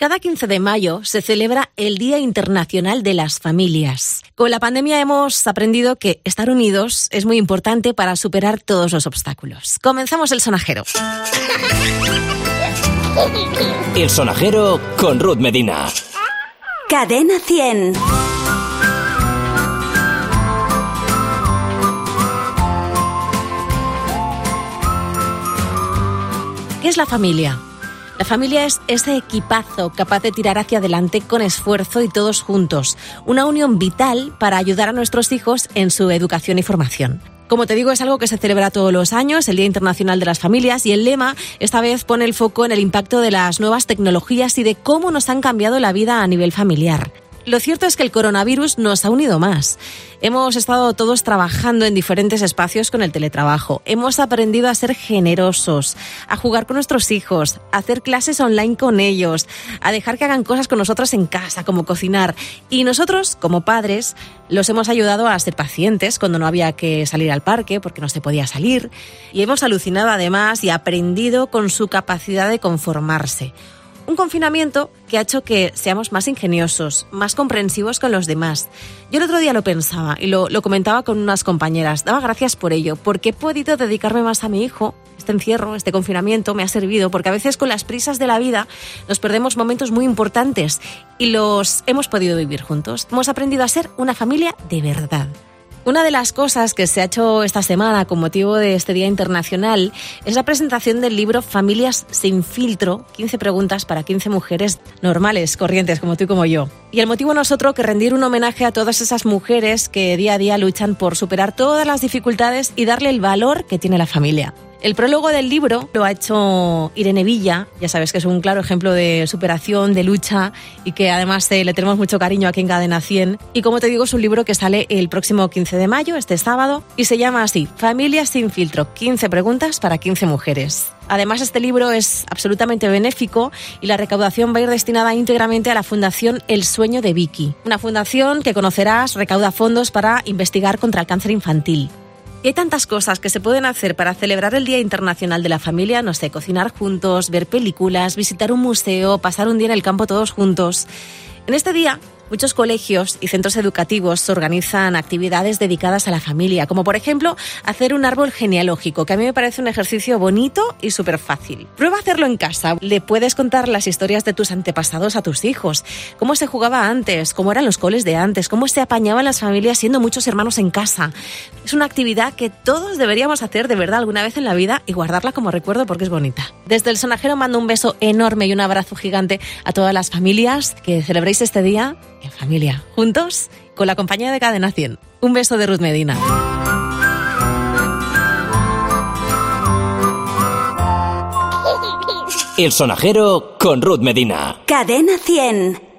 Cada 15 de mayo se celebra el Día Internacional de las Familias. Con la pandemia hemos aprendido que estar unidos es muy importante para superar todos los obstáculos. Comenzamos el sonajero. El sonajero con Ruth Medina. Cadena 100. ¿Qué es la familia? La familia es ese equipazo capaz de tirar hacia adelante con esfuerzo y todos juntos, una unión vital para ayudar a nuestros hijos en su educación y formación. Como te digo, es algo que se celebra todos los años, el Día Internacional de las Familias, y el lema esta vez pone el foco en el impacto de las nuevas tecnologías y de cómo nos han cambiado la vida a nivel familiar. Lo cierto es que el coronavirus nos ha unido más. Hemos estado todos trabajando en diferentes espacios con el teletrabajo. Hemos aprendido a ser generosos, a jugar con nuestros hijos, a hacer clases online con ellos, a dejar que hagan cosas con nosotros en casa, como cocinar. Y nosotros, como padres, los hemos ayudado a ser pacientes cuando no había que salir al parque porque no se podía salir. Y hemos alucinado además y aprendido con su capacidad de conformarse. Un confinamiento que ha hecho que seamos más ingeniosos, más comprensivos con los demás. Yo el otro día lo pensaba y lo, comentaba con unas compañeras. Daba gracias por ello, porque he podido dedicarme más a mi hijo. Este encierro, este confinamiento me ha servido, porque a veces con las prisas de la vida nos perdemos momentos muy importantes y los hemos podido vivir juntos. Hemos aprendido a ser una familia de verdad. Una de las cosas que se ha hecho esta semana con motivo de este Día Internacional es la presentación del libro Familias sin filtro, 15 preguntas para 15 mujeres normales, corrientes como tú y como yo. Y el motivo no es otro que rendir un homenaje a todas esas mujeres que día a día luchan por superar todas las dificultades y darle el valor que tiene la familia. El prólogo del libro lo ha hecho Irene Villa, ya sabes que es un claro ejemplo de superación, de lucha y que además eh, le tenemos mucho cariño aquí en Cadena 100. Y como te digo, es un libro que sale el próximo 15 de mayo, este sábado, y se llama así, Familias sin filtro, 15 preguntas para 15 mujeres. Además, este libro es absolutamente benéfico y la recaudación va a ir destinada íntegramente a la Fundación El Sueño de Vicky, una fundación que conocerás recauda fondos para investigar contra el cáncer infantil. Y hay tantas cosas que se pueden hacer para celebrar el Día Internacional de la Familia, no sé, cocinar juntos, ver películas, visitar un museo, pasar un día en el campo todos juntos. En este día Muchos colegios y centros educativos organizan actividades dedicadas a la familia, como por ejemplo hacer un árbol genealógico, que a mí me parece un ejercicio bonito y súper fácil. Prueba hacerlo en casa. Le puedes contar las historias de tus antepasados a tus hijos, cómo se jugaba antes, cómo eran los coles de antes, cómo se apañaban las familias siendo muchos hermanos en casa. Es una actividad que todos deberíamos hacer de verdad alguna vez en la vida y guardarla como recuerdo porque es bonita. Desde el sonajero mando un beso enorme y un abrazo gigante a todas las familias que celebréis este día en familia, juntos, con la compañía de Cadena 100. Un beso de Ruth Medina. El sonajero con Ruth Medina. Cadena 100.